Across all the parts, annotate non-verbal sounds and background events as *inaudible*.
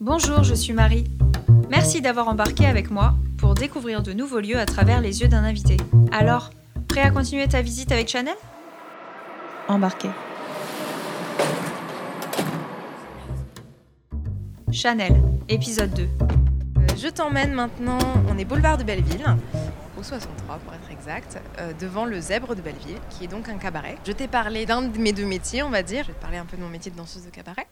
Bonjour, je suis Marie. Merci d'avoir embarqué avec moi pour découvrir de nouveaux lieux à travers les yeux d'un invité. Alors, prêt à continuer ta visite avec Chanel? Embarqué. Chanel, épisode 2. Euh, Je t'emmène maintenant, on est boulevard de Belleville, au 63 pour être exact, euh, devant le Zèbre de Belleville, qui est donc un cabaret. Je t'ai parlé d'un de mes deux métiers, on va dire. Je vais te un peu de mon métier de danseuse de cabaret.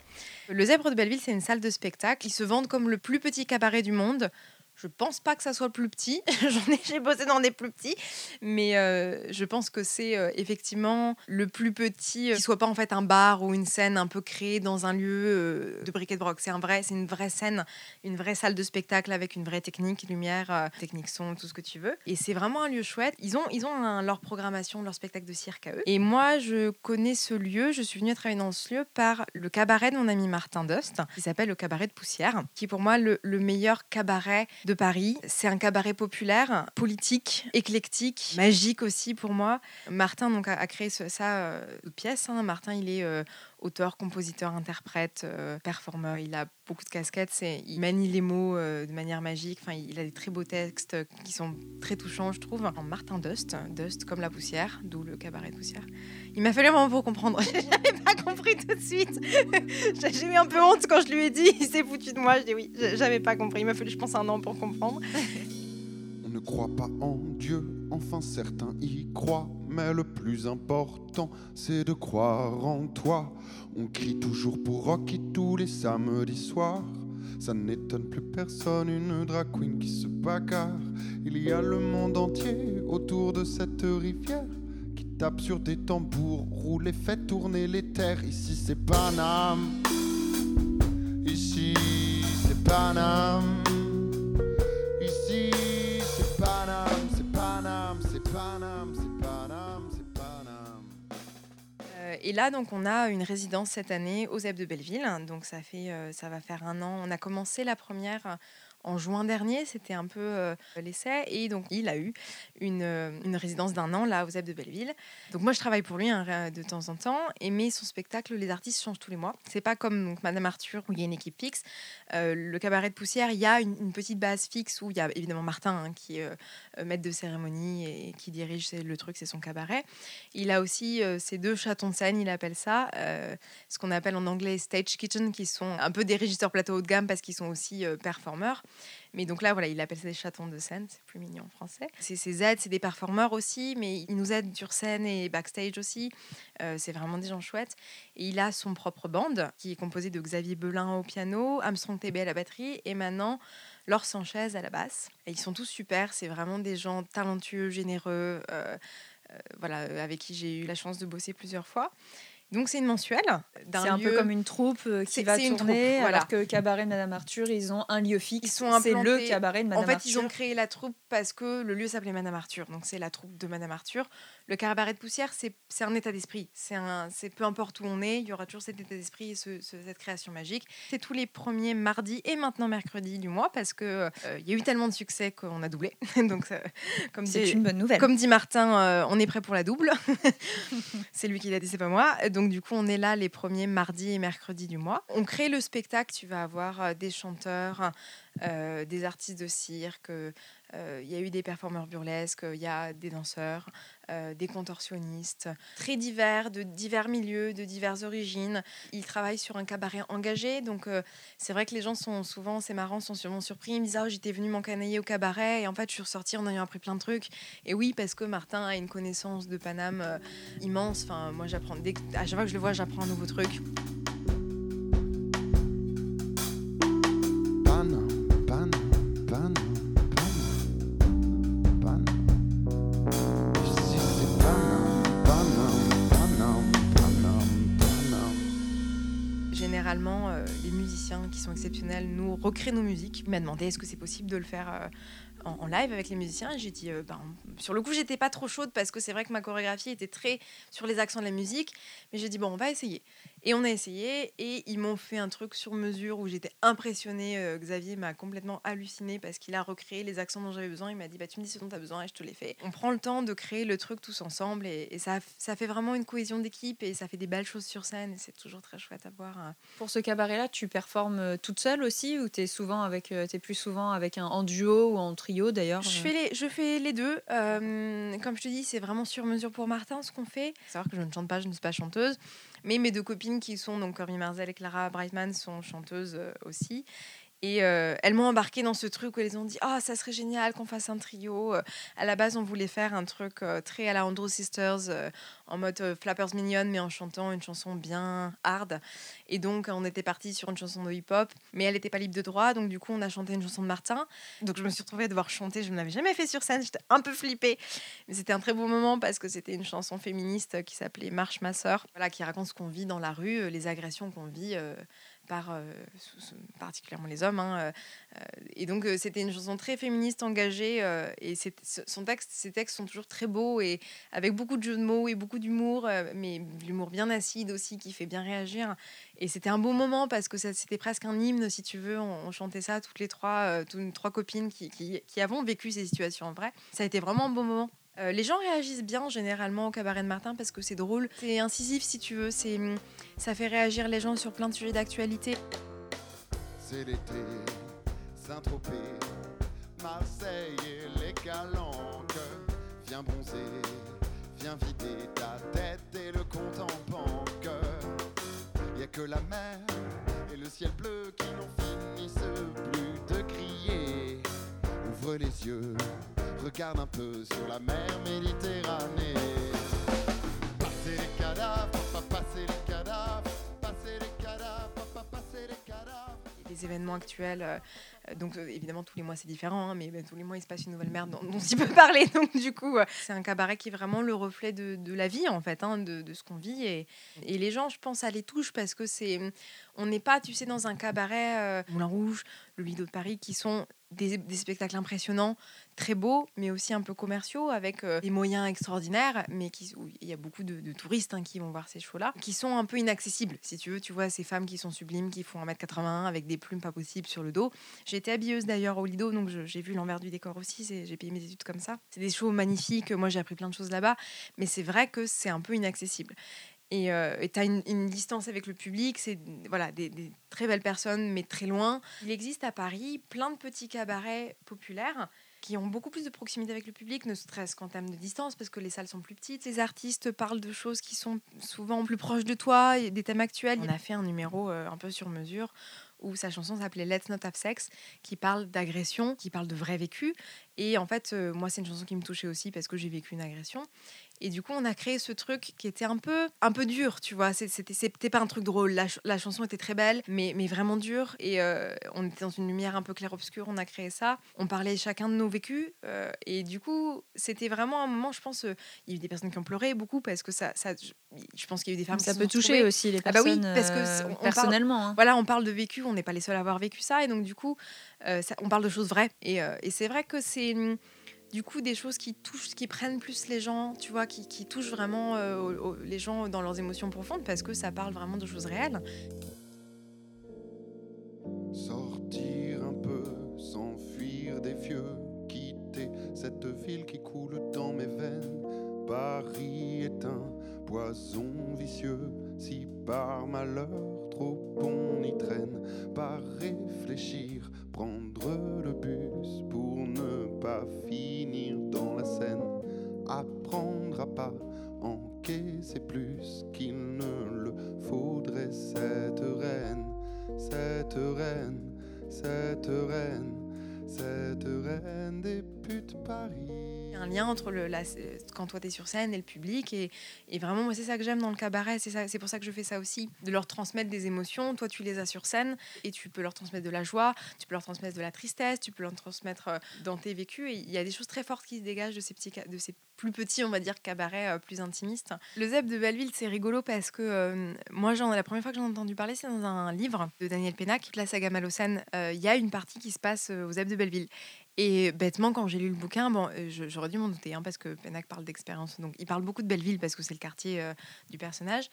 Le Zèbre de Belleville, c'est une salle de spectacle qui se vante comme le plus petit cabaret du monde. Je pense pas que ça soit le plus petit. *laughs* J'en ai, j'ai bossé dans des plus petits, mais euh, je pense que c'est euh, effectivement le plus petit, euh, qui soit pas en fait un bar ou une scène un peu créée dans un lieu de briquet de broc. C'est un vrai, c'est une vraie scène, une vraie salle de spectacle avec une vraie technique, lumière, technique son, tout ce que tu veux. Et c'est vraiment un lieu chouette. Ils ont, ils ont leur programmation, leur spectacle de cirque à eux. Et moi, je connais ce lieu. Je suis venue travailler dans ce lieu par le cabaret de mon ami Martin Dust, qui s'appelle le cabaret de Poussière, qui est pour moi le meilleur cabaret Paris. C'est un cabaret populaire, politique, éclectique, magique aussi pour moi. Martin donc a, créé ce- ça euh, de pièces. hein. Martin, il est euh, auteur, compositeur, interprète, euh, performeur. Il a beaucoup de casquettes. Il manie les mots euh, de manière magique. Enfin, il a des très beaux textes qui sont très touchants, je trouve. En Martin Dust, Dust comme la poussière, d'où le cabaret de poussière. Il m'a fallu un moment pour comprendre. *laughs* J'avais pas compris tout de suite. *laughs* J'ai eu un peu honte quand je lui ai dit. *laughs* Il s'est foutu de moi. Je dis oui, j'avais pas compris. Il m'a fallu, je pense, un an pour comprendre. Croit pas en Dieu, enfin certains y croient, mais le plus important c'est de croire en toi. On crie toujours pour Rocky tous les samedis soirs. Ça n'étonne plus personne, une drag queen qui se bagarre. Il y a le monde entier autour de cette rivière qui tape sur des tambours, roule et fait tourner les terres. Ici c'est Paname, ici c'est Paname. Là, donc, on a une résidence cette année au ZEP de Belleville. Donc, ça, fait, euh, ça va faire un an. On a commencé la première en juin dernier. C'était un peu euh, l'essai. Et donc, il a eu une, euh, résidence d'un an là au ZEP de Belleville. Donc, moi, je travaille pour lui hein, de temps en temps. Et mais son spectacle, les artistes changent tous les mois. C'est pas comme Madame Arthur où il y a une équipe fixe. Euh, le cabaret de poussière, il y a une, petite base fixe où il y a évidemment Martin hein, qui est maître de cérémonie et qui dirige le truc, c'est son cabaret. Il a aussi ces deux chatons de scène, il appelle ça, ce qu'on appelle en anglais stage kitchen, qui sont un peu des régisseurs plateau haut de gamme parce qu'ils sont aussi performeurs. Mais donc là, voilà, il appelle ça des chatons de scène, c'est plus mignon en français. C'est ses aides, c'est des performeurs aussi, mais ils nous aident sur scène et backstage aussi. Euh, c'est vraiment des gens chouettes. Et il a son propre band qui est composé de Xavier Belin au piano, Armstrong TB à la batterie et maintenant Laure Sanchez à la basse. Ils sont tous super, c'est vraiment des gens talentueux, généreux, euh, euh, voilà, avec qui j'ai eu la chance de bosser plusieurs fois. Donc c'est une mensuelle. C'est un peu comme une troupe euh, qui va c'est une tourner, troupe, voilà. alors que cabaret de Madame Arthur, ils ont un lieu fixe. Ils sont c'est le cabaret de Madame En fait, Arthur. ils ont créé la troupe parce que le lieu s'appelait Madame Arthur. Donc, c'est la troupe de Madame Arthur. Le cabaret de poussière, c'est un état d'esprit. C'est peu importe où on est, il y aura toujours cet état d'esprit et ce- ce- cette création magique. C'est tous les premiers mardis et maintenant mercredis du mois parce que euh, il y a eu tellement de succès qu'on a doublé. *laughs* Donc, ça- comme C'est dit- une bonne nouvelle. Comme dit Martin, euh, on est prêt pour la double. *laughs* c'est lui qui l'a dit, c'est pas moi. Donc du coup, on est là les premiers mardis et mercredis du mois. On crée le spectacle. Tu vas avoir euh, des chanteurs, euh, des artistes de cirque. Euh, Il y a eu des performeurs burlesques. Il y a des danseurs, euh, des contorsionnistes, très divers, de divers milieux, de diverses origines. Ils travaillent sur un cabaret engagé. Donc euh, c'est vrai que les gens sont souvent, c'est marrant, sont souvent surpris. Ils me disent, ah, j'étais venu m'encanailler au cabaret et en fait, je suis ressortie en ayant appris plein de trucs. Et oui, parce que Martin a une connaissance de Paname immense. Enfin, moi, j'apprends. À chaque fois que je le vois, j'apprends un nouveau truc. Euh, les musiciens qui sont exceptionnels nous recréent nos musiques. Il m'a demandé est-ce que c'est possible de le faire euh, en, live avec les musiciens? J'ai dit, euh, ben, sur le coup, j'étais pas trop chaude parce que c'est vrai que ma chorégraphie était très sur les accents de la musique. Mais j'ai dit, bon, on va essayer. Et on a essayé et ils m'ont fait un truc sur mesure où j'étais impressionnée. Euh, Xavier m'a complètement halluciné parce qu'il a recréé les accents dont j'avais besoin. Il m'a dit bah, Tu me dis ce dont tu as besoin et je te les fais. On prend le temps de créer le truc tous ensemble et, ça, ça fait vraiment une cohésion d'équipe et ça fait des belles choses sur scène et c'est toujours très chouette à voir. Hein. Pour ce cabaret-là, tu performes euh, toute seule aussi ou tu es, souvent avec, euh, es plus souvent avec un en duo ou en trio d'ailleurs je fais, les, je fais les deux. comme je te dis, c'est vraiment sur mesure pour Martin ce qu'on fait. Savoir que je ne chante pas, je ne suis pas chanteuse. Mais mes deux copines qui sont, donc Corinne Marzel et Clara Brightman, sont chanteuses euh, aussi. Et euh, elles m'ont embarqué dans ce truc où elles ont dit Ah, ça serait génial qu'on fasse un trio. Euh, à la base, on voulait faire un truc euh, très à la Andrew Sisters, en mode Flappers Minion, mais en chantant une chanson bien hard. Et donc, on était parti sur une chanson de hip-hop, mais elle n'était pas libre de droit. Donc, du coup, on a chanté une chanson de Martin. Donc, je me suis retrouvée à devoir chanter. Je ne l'avais jamais fait sur scène. J'étais un peu flippée. Mais c'était un très beau moment parce que c'était une chanson féministe qui s'appelait Marche ma sœur, voilà, qui raconte ce qu'on vit dans la rue, les agressions qu'on vit euh, particulièrement les hommes. Hein, euh, euh, et donc c'était une chanson très féministe, engagée, et son texte, ses textes sont toujours très beaux et avec beaucoup de jeux de mots et beaucoup d'humour, mais l'humour bien acide aussi qui fait bien réagir. Et c'était un beau moment parce que c'était presque un hymne, si tu veux. On, chantait ça toutes les trois, toutes trois copines qui, qui, qui avons vécu ces situations en vrai. Ça a été vraiment un beau moment. Euh, les gens réagissent bien généralement au cabaret de Martin parce que c'est drôle. C'est incisif si tu veux, c'est, hum, ça fait réagir les gens sur plein de sujets d'actualité. C'est l'été, Saint-Tropez, Marseille et les calanques. Viens bronzer, viens vider ta tête et le compte en banque. Y a que la mer et le ciel bleu qui n'en finissent plus de crier. Ouvre les yeux regarde un peu sur la mer Méditerranée. Passer les cadavres, pas passer les cadavres, passer les cadavres, pas passer les cadavres. Les événements actuels, euh, donc euh, évidemment tous les mois c'est différent, hein, mais tous les mois il se passe une nouvelle merde dont, dont il peut parler. *laughs* Donc du coup, euh, c'est un cabaret qui est vraiment le reflet de, la vie en fait, hein, de, ce qu'on vit. Et, les gens, je pense, ça les touche parce que c'est, on n'est pas, tu sais, dans un cabaret Moulin Rouge, le Lido de Paris, qui sont des, spectacles impressionnants, très beaux, mais aussi un peu commerciaux, avec euh, des moyens extraordinaires, mais qui, il y a beaucoup de, touristes hein, qui vont voir ces shows-là, qui sont un peu inaccessibles. Si tu veux, tu vois ces femmes qui sont sublimes, qui font 1m81 avec des plumes pas possibles sur le dos. J'ai été habilleuse d'ailleurs au Lido, donc j'ai vu l'envers du décor aussi, j'ai payé mes études comme ça. C'est des shows magnifiques, moi j'ai appris plein de choses là-bas, mais c'est vrai que c'est un peu inaccessible. Et euh, tu as une, distance avec le public, c'est voilà, des, très belles personnes, mais très loin. Il existe à Paris plein de petits cabarets populaires qui ont beaucoup plus de proximité avec le public, ne serait-ce qu'en termes de distance, parce que les salles sont plus petites. Les artistes parlent de choses qui sont souvent plus proches de toi, des thèmes actuels. On a fait un numéro euh, un peu sur mesure où sa chanson s'appelait Let's Not Have Sex, qui parle d'agression, qui parle de vrai vécu. Et en fait, euh, moi, c'est une chanson qui me touchait aussi parce que j'ai vécu une agression. Et du coup, on a créé ce truc qui était un peu, un peu dur, tu vois. C'était, pas un truc drôle. La, la, chanson était très belle, mais, mais vraiment dure. Et euh, on était dans une lumière un peu clair-obscur. On a créé ça. On parlait chacun de nos vécus. Euh, et du coup, c'était vraiment un moment, je pense, euh, il y a eu des personnes qui ont pleuré beaucoup parce que ça, ça je pense qu'il y a eu des femmes ça qui peut toucher aussi les personnes. Ah bah oui, parce que personnellement. Hein. Voilà, on parle de vécu. On n'est pas les seuls à avoir vécu ça. Et donc, du coup, ça, on parle de choses vraies. Et, et c'est vrai que c'est du coup des choses qui touchent, qui prennent plus les gens, tu vois, qui, qui touchent vraiment euh, les gens dans leurs émotions profondes parce que ça parle vraiment de choses réelles. Finir dans la Seine, apprendre à pas encaisser plus qu'il ne le faudrait. Cette reine, cette reine, cette reine, cette reine des putes Paris un lien entre le, la, quand toi tu es sur scène et le public. Et, vraiment, moi, c'est ça que j'aime dans le cabaret. C'est pour ça que je fais ça aussi. De leur transmettre des émotions. Toi, tu les as sur scène et tu peux leur transmettre de la joie, tu peux leur transmettre de la tristesse, tu peux leur transmettre euh, dans tes vécus. Et il y a des choses très fortes qui se dégagent de ces, petits, de ces plus petits, on va dire, cabarets euh, plus intimistes. Le ZEP de Belleville, c'est rigolo parce que euh, moi, genre, la première fois que j'en ai entendu parler, c'est dans un livre de Daniel Pénac, La saga Malocène. Il y a une partie qui se passe au ZEP de Belleville. Et bêtement, quand j'ai lu le bouquin, bon, euh, j'aurais dû m'en douter, hein, parce que Pennac parle d'expérience. Donc, il parle beaucoup de Belleville, parce que c'est le quartier euh, du personnage.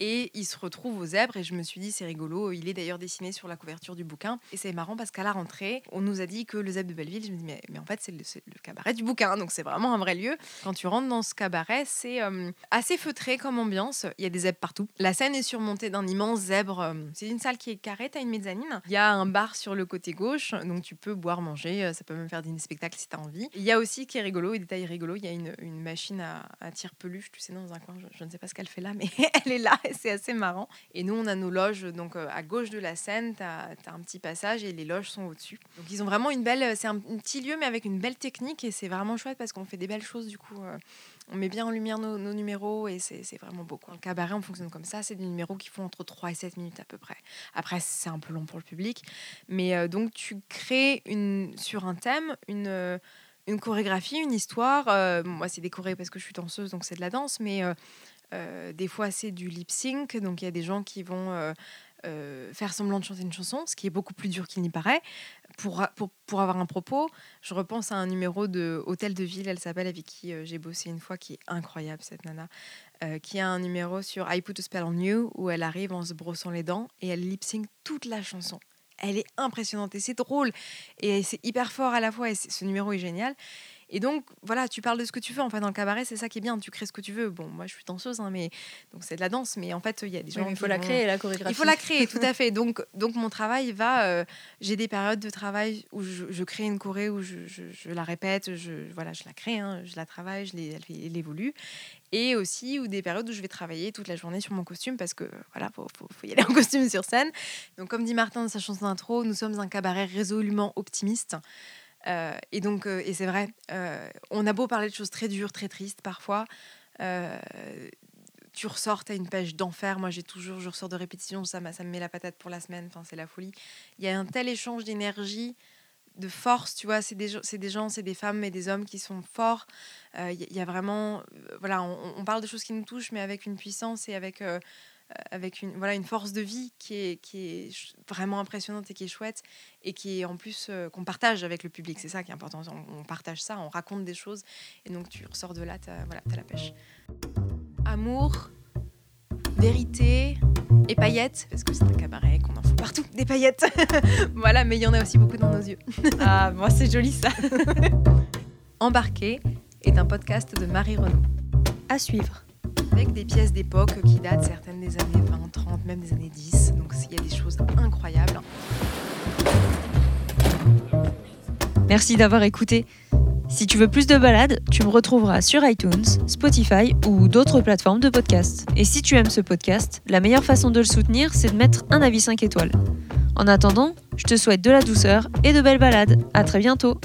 Et il se retrouve aux zèbres et je me suis dit c'est rigolo. Il est d'ailleurs dessiné sur la couverture du bouquin. Et c'est marrant parce qu'à la rentrée, on nous a dit que le zèbre de Belleville, je me dis mais, mais en fait c'est le, cabaret du bouquin, donc c'est vraiment un vrai lieu. Quand tu rentres dans ce cabaret, c'est euh, assez feutré comme ambiance. Il y a des zèbres partout. La scène est surmontée d'un immense zèbre. C'est une salle qui est carrée, t'as une mezzanine. Il y a un bar sur le côté gauche, donc tu peux boire, manger. Ça peut même faire des spectacles si t'as envie. Il y a aussi qui est rigolo, et détail rigolo, il y a une, machine à, tire peluche, tu sais, dans un coin. Je, ne sais pas ce qu'elle fait là, mais *laughs* elle est là et c'est assez marrant. Et nous, on a nos loges donc à gauche de la scène. Tu as, un petit passage et les loges sont au-dessus. Donc ils ont vraiment une belle. C'est un, petit lieu, mais avec une belle technique et c'est vraiment chouette parce qu'on fait des belles choses du coup. On met bien en lumière nos, numéros et c'est vraiment beau. Quoi. Le cabaret, on fonctionne comme ça. C'est des numéros qui font entre 3 et 7 minutes à peu près. Après, c'est un peu long pour le public. Mais donc, tu crées une, sur un thème une une chorégraphie, une histoire. moi, c'est décoré parce que je suis danseuse, donc c'est de la danse, mais euh, des fois, c'est du lip sync. Donc, il y a des gens qui vont euh, euh, faire semblant de chanter une chanson, ce qui est beaucoup plus dur qu'il n'y paraît. Pour, pour, pour, avoir un propos, je repense à un numéro de Hôtel de Ville, elle s'appelle, avec qui j'ai bossé une fois, qui est incroyable, cette nana, qui a un numéro sur I Put a Spell on You, où elle arrive en se brossant les dents et elle lip sync toute la chanson. Elle est impressionnante et c'est drôle et c'est hyper fort à la fois et ce numéro est génial. Et donc, voilà, tu parles de ce que tu veux. En fait, dans le cabaret, c'est ça qui est bien. Tu crées ce que tu veux. Bon, moi, je suis danseuse, hein, mais donc c'est de la danse. Mais en fait, il y a des gens. il faut la créer, la chorégraphie. Il faut la créer, tout à fait. Donc, donc mon travail va. Euh, j'ai des périodes de travail où je, crée une choré, où je, je, la répète, je, voilà, je la crée, hein, je la travaille, je elle, évolue. Et aussi, ou des périodes où je vais travailler toute la journée sur mon costume parce que voilà, faut, faut, faut y aller en costume sur scène. Donc, comme dit Martin dans sa chanson d'intro, nous sommes un cabaret résolument optimiste. Euh, et donc, euh, et c'est vrai, euh, on a beau parler de choses très dures, très tristes parfois. tu ressors, as une pêche d'enfer. Moi, j'ai toujours, je ressors de répétition, ça, ça me met la patate pour la semaine. Enfin, c'est la folie. Il y a un tel échange d'énergie, de force, tu vois. C'est des, gens, c'est des femmes et des hommes qui sont forts. Il y, a vraiment, voilà, on, parle de choses qui nous touchent, mais avec une puissance et avec avec une, voilà, une force de vie qui est, qui est vraiment impressionnante et qui est chouette et qui est en plus euh, qu'on partage avec le public. C'est ça qui est important. On, partage ça, on raconte des choses et donc tu ressors de là, tu as, voilà, as la pêche. Amour, vérité et paillettes, parce que c'est un cabaret qu'on en fout partout, des paillettes. *laughs* voilà, mais il y en a aussi beaucoup dans nos yeux. *laughs* ah, moi c'est joli ça. *laughs* Embarqué est un podcast de Marie Renaud. À suivre avec des pièces d'époque qui datent certaines des années 20, 30, même des années 10. Donc il y a des choses incroyables. Merci d'avoir écouté. Si tu veux plus de balades, tu me retrouveras sur iTunes, Spotify ou d'autres plateformes de podcast. Et si tu aimes ce podcast, la meilleure façon de le soutenir, c'est de mettre un avis 5 étoiles. En attendant, je te souhaite de la douceur et de belles balades. À très bientôt.